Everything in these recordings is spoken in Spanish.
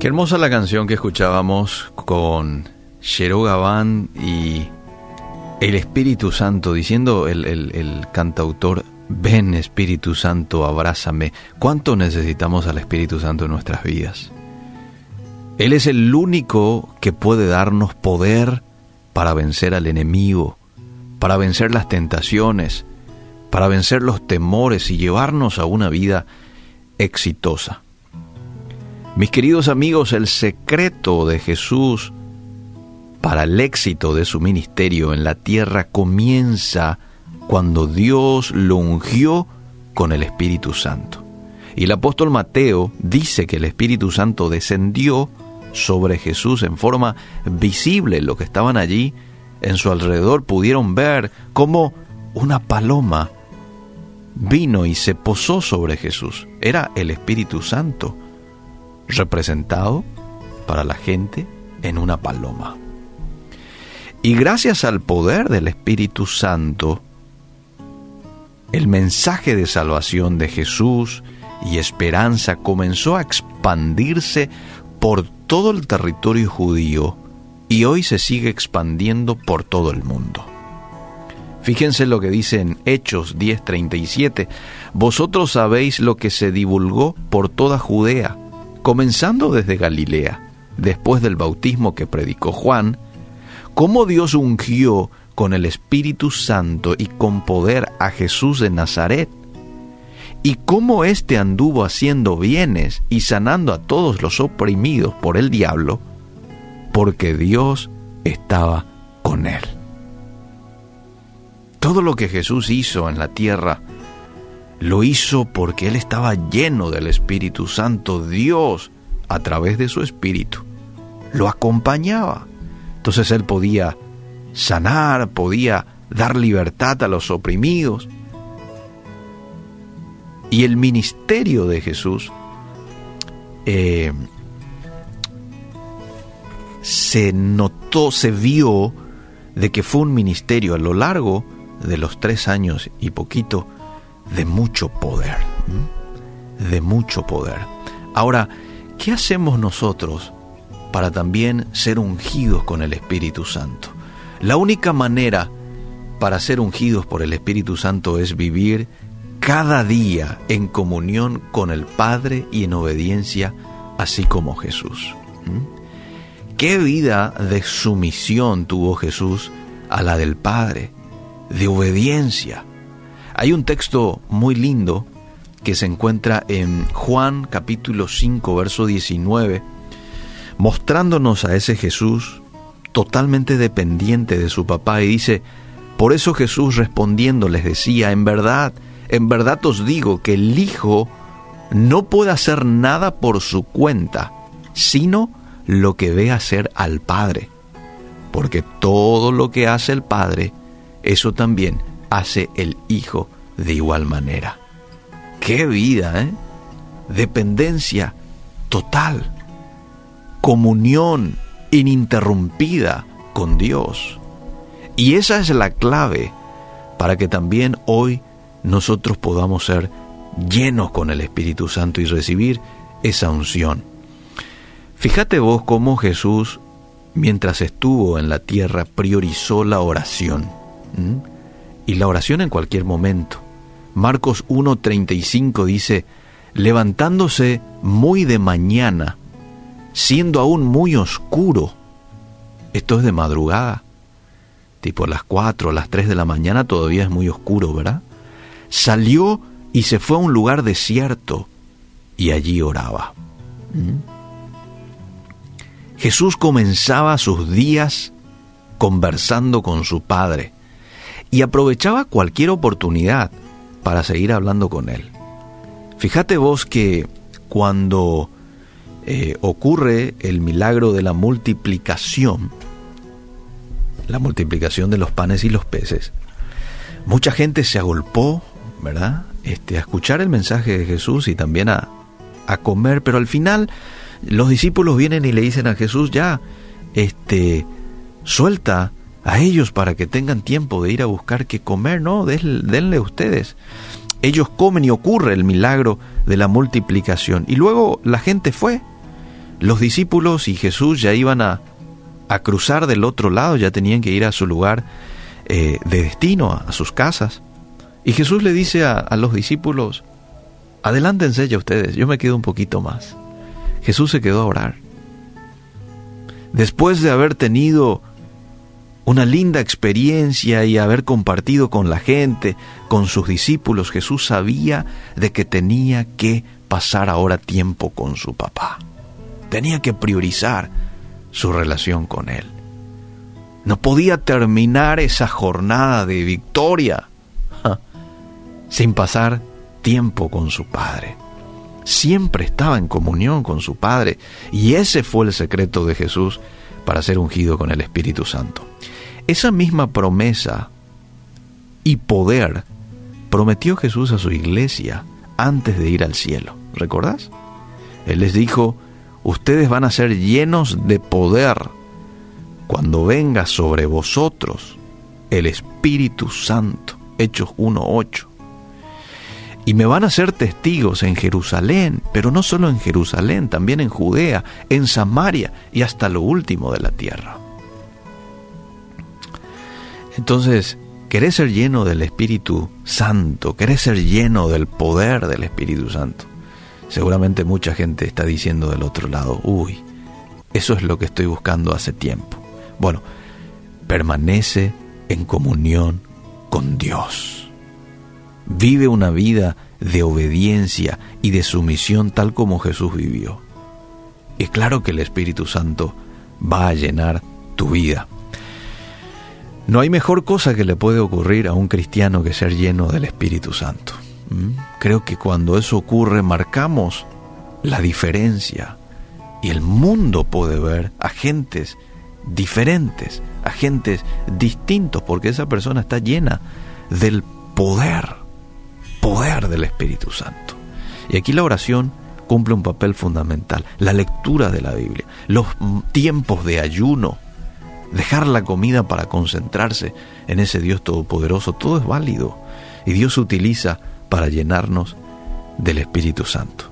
Qué hermosa la canción que escuchábamos con Shero Gabán y el Espíritu Santo, diciendo el, el, cantautor, ven Espíritu Santo, abrázame. ¿Cuánto necesitamos al Espíritu Santo en nuestras vidas? Él es el único que puede darnos poder para vencer al enemigo, para vencer las tentaciones, para vencer los temores y llevarnos a una vida exitosa. Mis queridos amigos, el secreto de Jesús para el éxito de su ministerio en la tierra comienza cuando Dios lo ungió con el Espíritu Santo. Y el apóstol Mateo dice que el Espíritu Santo descendió sobre Jesús en forma visible. Los que estaban allí en su alrededor pudieron ver cómo una paloma vino y se posó sobre Jesús. Era el Espíritu Santo representado para la gente en una paloma. Y gracias al poder del Espíritu Santo, el mensaje de salvación de Jesús y esperanza comenzó a expandirse por todo el territorio judío y hoy se sigue expandiendo por todo el mundo. Fíjense lo que dice en Hechos 10:37, vosotros sabéis lo que se divulgó por toda Judea comenzando desde Galilea, después del bautismo que predicó Juan, cómo Dios ungió con el Espíritu Santo y con poder a Jesús de Nazaret, y cómo éste anduvo haciendo bienes y sanando a todos los oprimidos por el diablo, porque Dios estaba con él. Todo lo que Jesús hizo en la tierra lo hizo porque él estaba lleno del Espíritu Santo. Dios, a través de su Espíritu, lo acompañaba. Entonces él podía sanar, podía dar libertad a los oprimidos. Y el ministerio de Jesús eh, se notó, se vio de que fue un ministerio a lo largo de los tres años y poquito de mucho poder, de mucho poder. Ahora, ¿qué hacemos nosotros para también ser ungidos con el Espíritu Santo? La única manera para ser ungidos por el Espíritu Santo es vivir cada día en comunión con el Padre y en obediencia, así como Jesús. ¿Qué vida de sumisión tuvo Jesús a la del Padre? De obediencia. Hay un texto muy lindo que se encuentra en Juan capítulo 5, verso 19, mostrándonos a ese Jesús totalmente dependiente de su papá y dice, por eso Jesús respondiendo les decía, en verdad, en verdad os digo que el Hijo no puede hacer nada por su cuenta, sino lo que ve hacer al Padre, porque todo lo que hace el Padre, eso también hace el Hijo de igual manera. ¡Qué vida, eh! Dependencia total, comunión ininterrumpida con Dios. Y esa es la clave para que también hoy nosotros podamos ser llenos con el Espíritu Santo y recibir esa unción. Fíjate vos cómo Jesús, mientras estuvo en la tierra, priorizó la oración y la oración en cualquier momento. Marcos 1.35 dice, levantándose muy de mañana, siendo aún muy oscuro, esto es de madrugada, tipo las 4 o las 3 de la mañana todavía es muy oscuro, ¿verdad? Salió y se fue a un lugar desierto y allí oraba. ¿Mm? Jesús comenzaba sus días conversando con su Padre y aprovechaba cualquier oportunidad para seguir hablando con él. Fíjate vos que cuando eh, ocurre el milagro de la multiplicación, la multiplicación de los panes y los peces, mucha gente se agolpó, ¿verdad? Este, a escuchar el mensaje de Jesús y también a, a comer, pero al final los discípulos vienen y le dicen a Jesús, ya, este, suelta a ellos para que tengan tiempo de ir a buscar qué comer, no, denle ustedes. Ellos comen y ocurre el milagro de la multiplicación. Y luego la gente fue, los discípulos y Jesús ya iban a, a cruzar del otro lado, ya tenían que ir a su lugar eh, de destino, a, sus casas. Y Jesús le dice a los discípulos, adelántense ya ustedes, yo me quedo un poquito más. Jesús se quedó a orar. Después de haber tenido una linda experiencia y haber compartido con la gente, con sus discípulos, Jesús sabía de que tenía que pasar ahora tiempo con su papá. Tenía que priorizar su relación con él. No podía terminar esa jornada de victoria sin pasar tiempo con su padre. Siempre estaba en comunión con su padre y ese fue el secreto de Jesús para ser ungido con el Espíritu Santo. Esa misma promesa y poder prometió Jesús a su iglesia antes de ir al cielo. ¿Recordás? Él les dijo, ustedes van a ser llenos de poder cuando venga sobre vosotros el Espíritu Santo. Hechos 1.8. Y me van a ser testigos en Jerusalén, pero no solo en Jerusalén, también en Judea, en Samaria y hasta lo último de la tierra. Entonces, ¿querés ser lleno del Espíritu Santo? ¿Querés ser lleno del poder del Espíritu Santo? Seguramente mucha gente está diciendo del otro lado, uy, eso es lo que estoy buscando hace tiempo. Bueno, permanece en comunión con Dios. Vive una vida de obediencia y de sumisión tal como Jesús vivió. Y claro que el Espíritu Santo va a llenar tu vida. No hay mejor cosa que le puede ocurrir a un cristiano que ser lleno del Espíritu Santo. ¿Mm? Creo que cuando eso ocurre marcamos la diferencia y el mundo puede ver agentes diferentes, agentes distintos, porque esa persona está llena del poder, poder del Espíritu Santo. Y aquí la oración cumple un papel fundamental, la lectura de la Biblia, los tiempos de ayuno, dejar la comida para concentrarse en ese Dios todopoderoso, todo es válido. Y Dios utiliza para llenarnos del Espíritu Santo.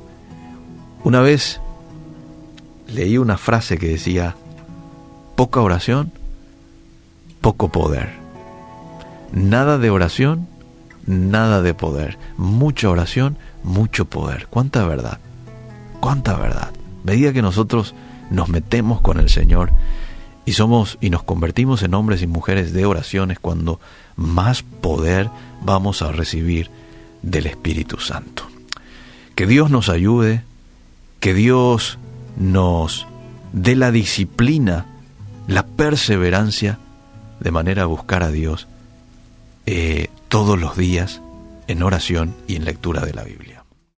Una vez leí una frase que decía, poca oración, poco poder. Nada de oración, nada de poder. Mucha oración, mucho poder. ¿Cuánta verdad? ¿Cuánta verdad? medida que nosotros nos metemos con el Señor, y somos y nos convertimos en hombres y mujeres de oraciones cuando más poder vamos a recibir del Espíritu Santo. Que Dios nos ayude, que Dios nos dé la disciplina, la perseverancia de manera a buscar a Dios eh, todos los días en oración y en lectura de la Biblia.